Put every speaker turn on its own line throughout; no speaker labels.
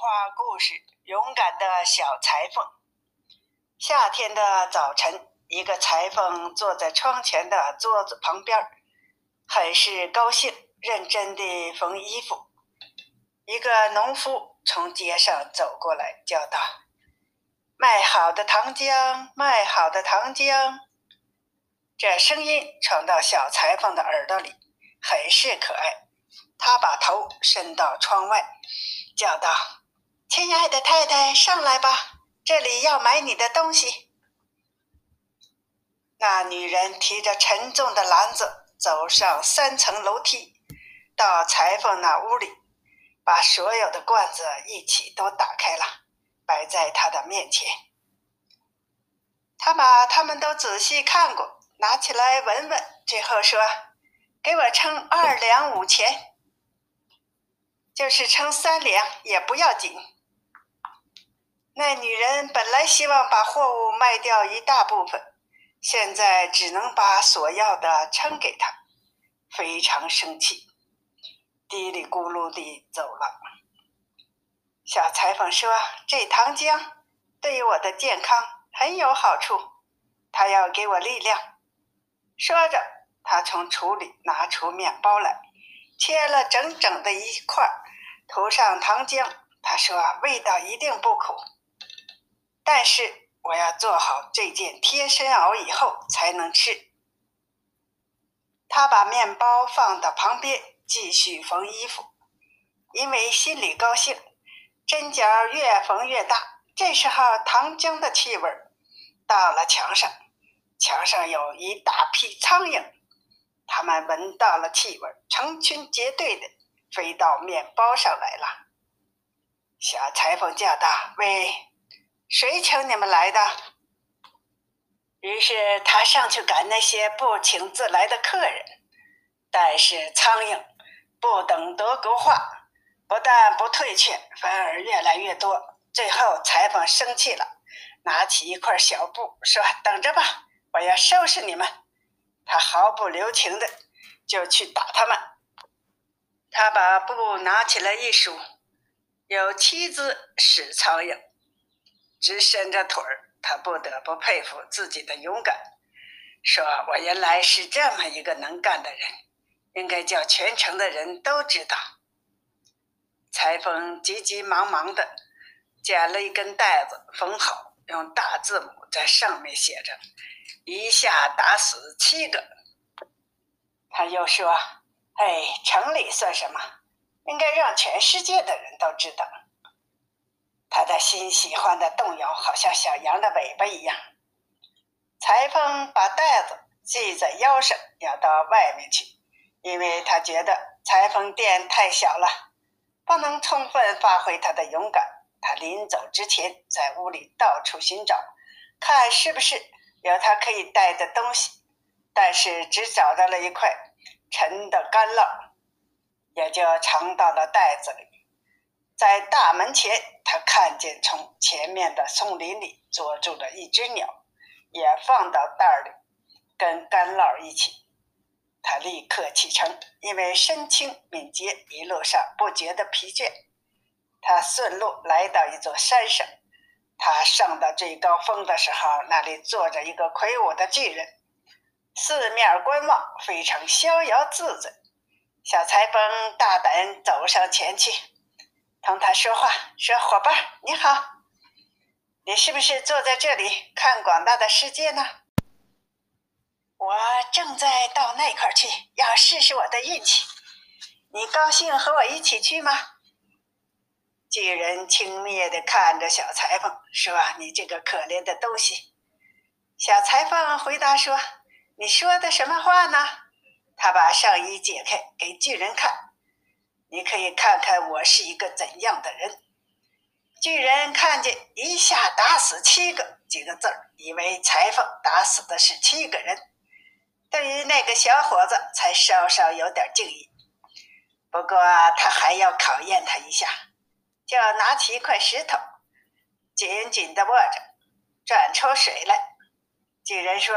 话故事：勇敢的小裁缝。夏天的早晨，一个裁缝坐在窗前的桌子旁边，很是高兴，认真地缝衣服。一个农夫从街上走过来，叫道：“卖好的糖浆，卖好的糖浆。”这声音传到小裁缝的耳朵里，很是可爱。他把头伸到窗外，叫道：“亲爱的太太，上来吧，这里要买你的东西。”那女人提着沉重的篮子走上三层楼梯，到裁缝那屋里，把所有的罐子一起都打开了，摆在他的面前。他把他们都仔细看过，拿起来闻闻，最后说：“给我称二两五钱。”就是称三两也不要紧。那女人本来希望把货物卖掉一大部分，现在只能把所要的称给他，非常生气，嘀里咕噜地走了。小裁缝说：“这糖浆对于我的健康很有好处，它要给我力量。”说着，他从橱里拿出面包来，切了整整的一块。涂上糖浆，他说：“味道一定不苦，但是我要做好这件贴身袄以后才能吃。”他把面包放到旁边，继续缝衣服，因为心里高兴，针脚越缝越大。这时候，糖浆的气味到了墙上，墙上有一大批苍蝇，它们闻到了气味，成群结队的。飞到面包上来了，小裁缝叫道：“喂，谁请你们来的？”于是他上去赶那些不请自来的客人，但是苍蝇不等德国话，不但不退却，反而越来越多。最后裁缝生气了，拿起一块小布说：“等着吧，我要收拾你们。”他毫不留情的就去打他们。他把布拿起来一数，有七只死苍蝇，直伸着腿儿。他不得不佩服自己的勇敢，说：“我原来是这么一个能干的人，应该叫全城的人都知道。”裁缝急急忙忙的捡了一根带子，缝好，用大字母在上面写着：“一下打死七个。”他又说。哎，城里算什么？应该让全世界的人都知道。他的心喜欢的动摇，好像小羊的尾巴一样。裁缝把袋子系在腰上，要到外面去，因为他觉得裁缝店太小了，不能充分发挥他的勇敢。他临走之前，在屋里到处寻找，看是不是有他可以带的东西，但是只找到了一块。沉的干酪，也就藏到了袋子里。在大门前，他看见从前面的松林里捉住了一只鸟，也放到袋里，跟干酪一起。他立刻启程，因为身轻敏捷，一路上不觉得疲倦。他顺路来到一座山上，他上到最高峰的时候，那里坐着一个魁梧的巨人。四面观望，非常逍遥自在。小裁缝大胆走上前去，同他说话，说：“伙伴，你好，你是不是坐在这里看广大的世界呢？”我正在到那块去，要试试我的运气。你高兴和我一起去吗？巨人轻蔑地看着小裁缝，说：“你这个可怜的东西。”小裁缝回答说。你说的什么话呢？他把上衣解开给巨人看，你可以看看我是一个怎样的人。巨人看见“一下打死七个”几个字儿，以为裁缝打死的是七个人，对于那个小伙子才稍稍有点敬意。不过他还要考验他一下，就拿起一块石头，紧紧地握着，转出水来。巨人说。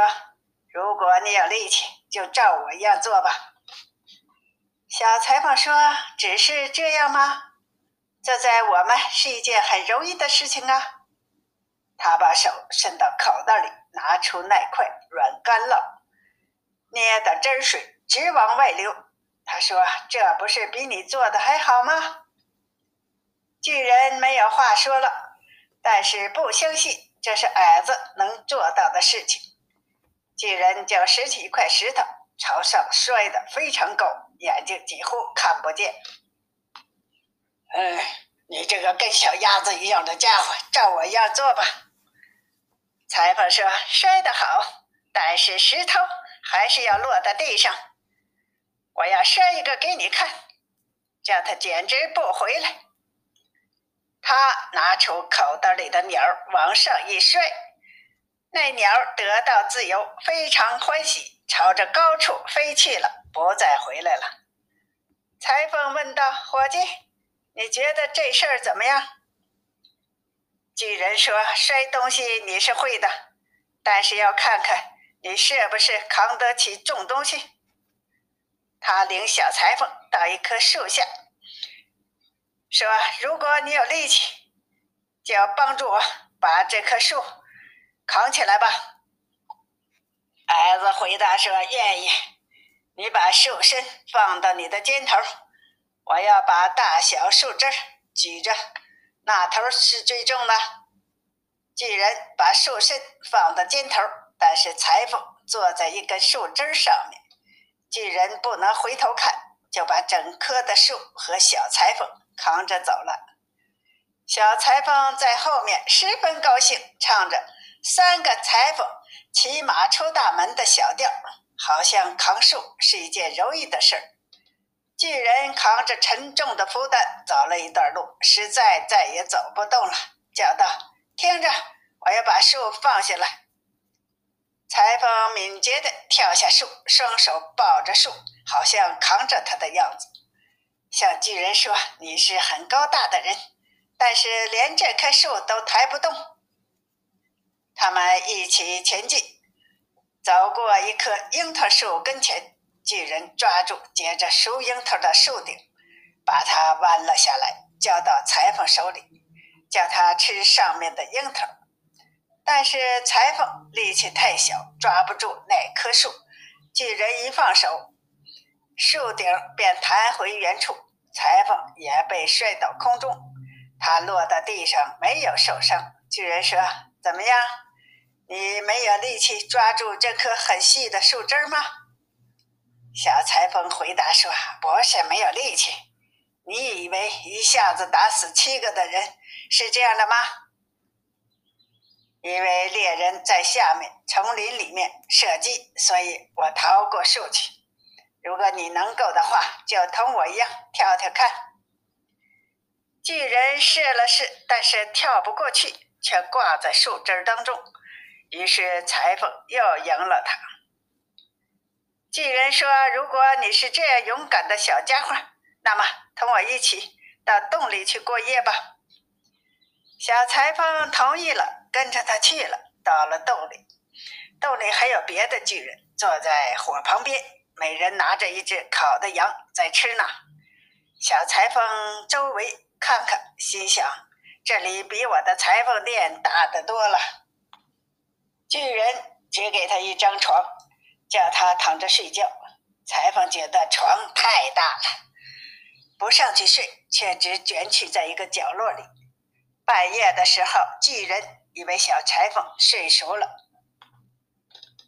如果你有力气，就照我一样做吧。小裁缝说：“只是这样吗？”这在我们是一件很容易的事情啊。他把手伸到口袋里，拿出那块软干酪，捏的汁水直往外流。他说：“这不是比你做的还好吗？”巨人没有话说了，但是不相信这是矮子能做到的事情。巨人就拾起一块石头，朝上摔得非常高，眼睛几乎看不见。哎，你这个跟小鸭子一样的家伙，照我样做吧。裁缝说：“摔得好，但是石头还是要落在地上。我要摔一个给你看，叫他简直不回来。”他拿出口袋里的鸟往上一摔，那鸟得到自由，非常欢喜，朝着高处飞去了，不再回来了。裁缝问道：“伙计。”你觉得这事儿怎么样？巨人说：“摔东西你是会的，但是要看看你是不是扛得起重东西。”他领小裁缝到一棵树下，说：“如果你有力气，就要帮助我把这棵树扛起来吧。”儿子回答说：“愿意。你把树身放到你的肩头。”我要把大小树枝举着，那头是最重的。巨人把树身放到肩头，但是裁缝坐在一根树枝上面，巨人不能回头看，就把整棵的树和小裁缝扛着走了。小裁缝在后面十分高兴，唱着“三个裁缝骑马出大门”的小调，好像扛树是一件容易的事儿。巨人扛着沉重的负担走了一段路，实在再也走不动了，叫道：“听着，我要把树放下来。”裁缝敏捷地跳下树，双手抱着树，好像扛着他的样子，向巨人说：“你是很高大的人，但是连这棵树都抬不动。”他们一起前进，走过一棵樱桃树跟前。巨人抓住结着树樱桃的树顶，把它弯了下来，交到裁缝手里，叫他吃上面的樱桃。但是裁缝力气太小，抓不住那棵树。巨人一放手，树顶便弹回原处，裁缝也被摔到空中。他落到地上，没有受伤。巨人说：“怎么样？你没有力气抓住这棵很细的树枝吗？”小裁缝回答说：“不是没有力气，你以为一下子打死七个的人是这样的吗？因为猎人在下面丛林里面射击，所以我逃过树去。如果你能够的话，就同我一样跳跳看。”巨人试了试，但是跳不过去，却挂在树枝当中。于是裁缝又赢了他。巨人说：“如果你是这样勇敢的小家伙，那么同我一起到洞里去过夜吧。”小裁缝同意了，跟着他去了。到了洞里，洞里还有别的巨人坐在火旁边，每人拿着一只烤的羊在吃呢。小裁缝周围看看，心想：“这里比我的裁缝店大得多了。”巨人只给他一张床。叫他躺着睡觉，裁缝觉得床太大了，不上去睡，却只卷曲在一个角落里。半夜的时候，巨人以为小裁缝睡熟了，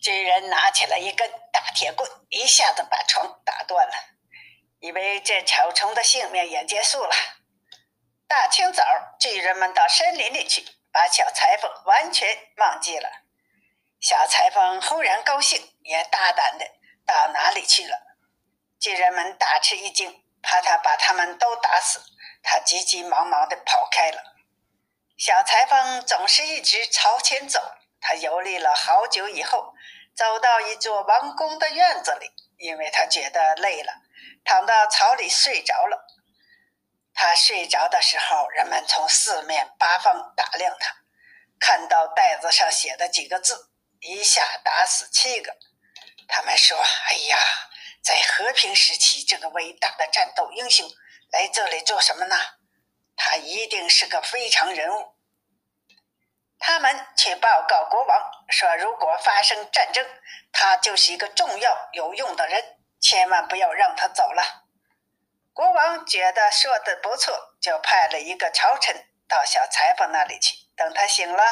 巨人拿起了一根大铁棍，一下子把床打断了，以为这草虫的性命也结束了。大清早，巨人们到森林里去，把小裁缝完全忘记了。小裁缝忽然高兴。也大胆的到哪里去了？巨人们大吃一惊，怕他把他们都打死，他急急忙忙的跑开了。小裁缝总是一直朝前走，他游历了好久以后，走到一座王宫的院子里，因为他觉得累了，躺到草里睡着了。他睡着的时候，人们从四面八方打量他，看到袋子上写的几个字：“一下打死七个。”他们说：“哎呀，在和平时期，这个伟大的战斗英雄来这里做什么呢？他一定是个非常人物。他们去报告国王说，如果发生战争，他就是一个重要有用的人，千万不要让他走了。国王觉得说的不错，就派了一个朝臣到小裁缝那里去，等他醒了，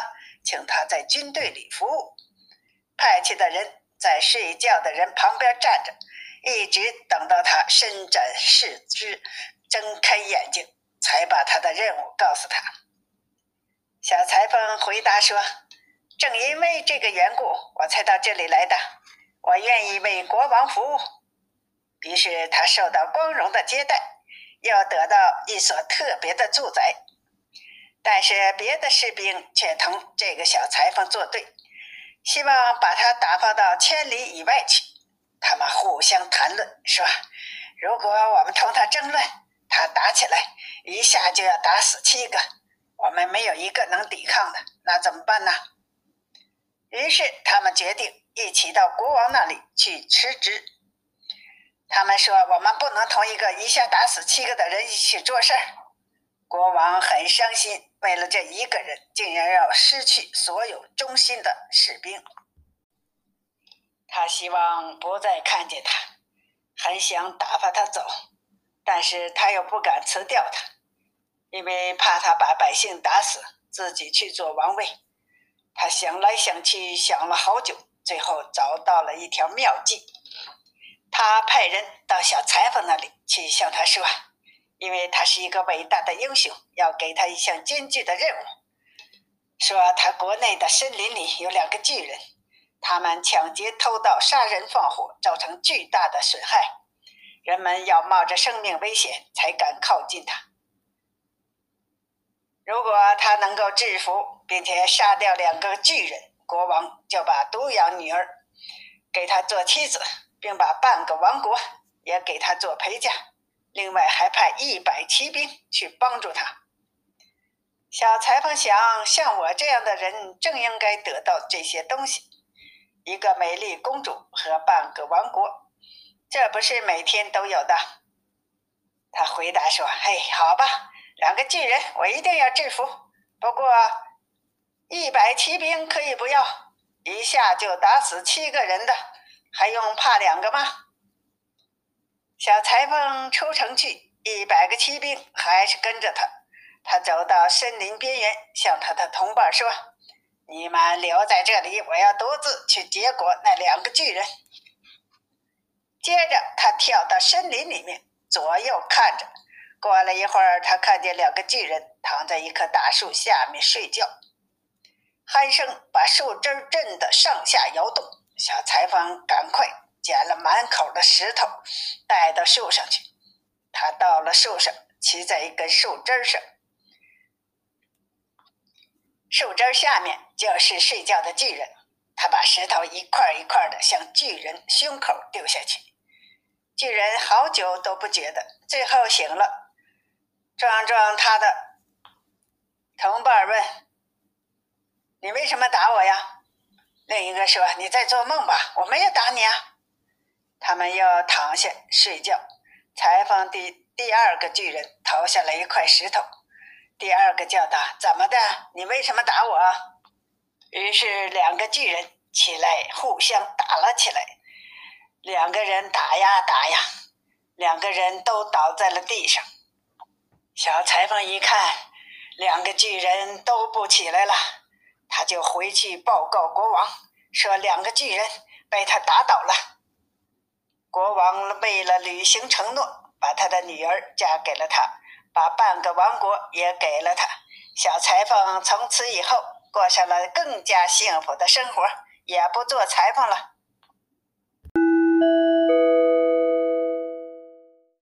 请他在军队里服务。派去的人在睡觉的人旁边站着，一直等到他伸展四肢、睁开眼睛，才把他的任务告诉他。小裁缝回答说：“正因为这个缘故，我才到这里来的。我愿意为国王服务。”于是他受到光荣的接待，又得到一所特别的住宅。但是别的士兵却同这个小裁缝作对。希望把他打发到千里以外去。他们互相谈论，说：“如果我们同他争论，他打起来一下就要打死七个，我们没有一个能抵抗的，那怎么办呢？”于是他们决定一起到国王那里去辞职。他们说：“我们不能同一个一下打死七个的人一起做事儿。”国王很伤心。为了这一个人，竟然要失去所有忠心的士兵。他希望不再看见他，很想打发他走，但是他又不敢辞掉他，因为怕他把百姓打死，自己去做王位。他想来想去，想了好久，最后找到了一条妙计。他派人到小裁缝那里去向他说。因为他是一个伟大的英雄，要给他一项艰巨的任务。说他国内的森林里有两个巨人，他们抢劫、偷盗、杀人放火，造成巨大的损害，人们要冒着生命危险才敢靠近他。如果他能够制服并且杀掉两个巨人，国王就把独养女儿给他做妻子，并把半个王国也给他做陪嫁。另外还派一百骑兵去帮助他。小裁缝想，像我这样的人正应该得到这些东西：一个美丽公主和半个王国，这不是每天都有的。他回答说：“嘿，好吧，两个巨人我一定要制服。不过，一百骑兵可以不要，一下就打死七个人的，还用怕两个吗？”小裁缝出城去，一百个骑兵还是跟着他。他走到森林边缘，向他的同伴说：“你们留在这里，我要独自去结果那两个巨人。”接着，他跳到森林里面，左右看着。过了一会儿，他看见两个巨人躺在一棵大树下面睡觉，鼾声把树枝震得上下摇动。小裁缝赶快。捡了满口的石头，带到树上去。他到了树上，骑在一根树枝上，树枝下面就是睡觉的巨人。他把石头一块一块的向巨人胸口丢下去。巨人好久都不觉得，最后醒了，壮壮他的同伴问：“你为什么打我呀？”另一个说：“你在做梦吧？我没有打你啊。”他们要躺下睡觉。裁缝第第二个巨人投下了一块石头。第二个叫道：“怎么的？你为什么打我？”于是两个巨人起来互相打了起来。两个人打呀打呀，两个人都倒在了地上。小裁缝一看，两个巨人都不起来了，他就回去报告国王，说两个巨人被他打倒了。国王为了履行承诺把他的女儿嫁给了他把半个王国也给了他。小裁缝从此以后过上了更加幸福的生活也不做裁缝了。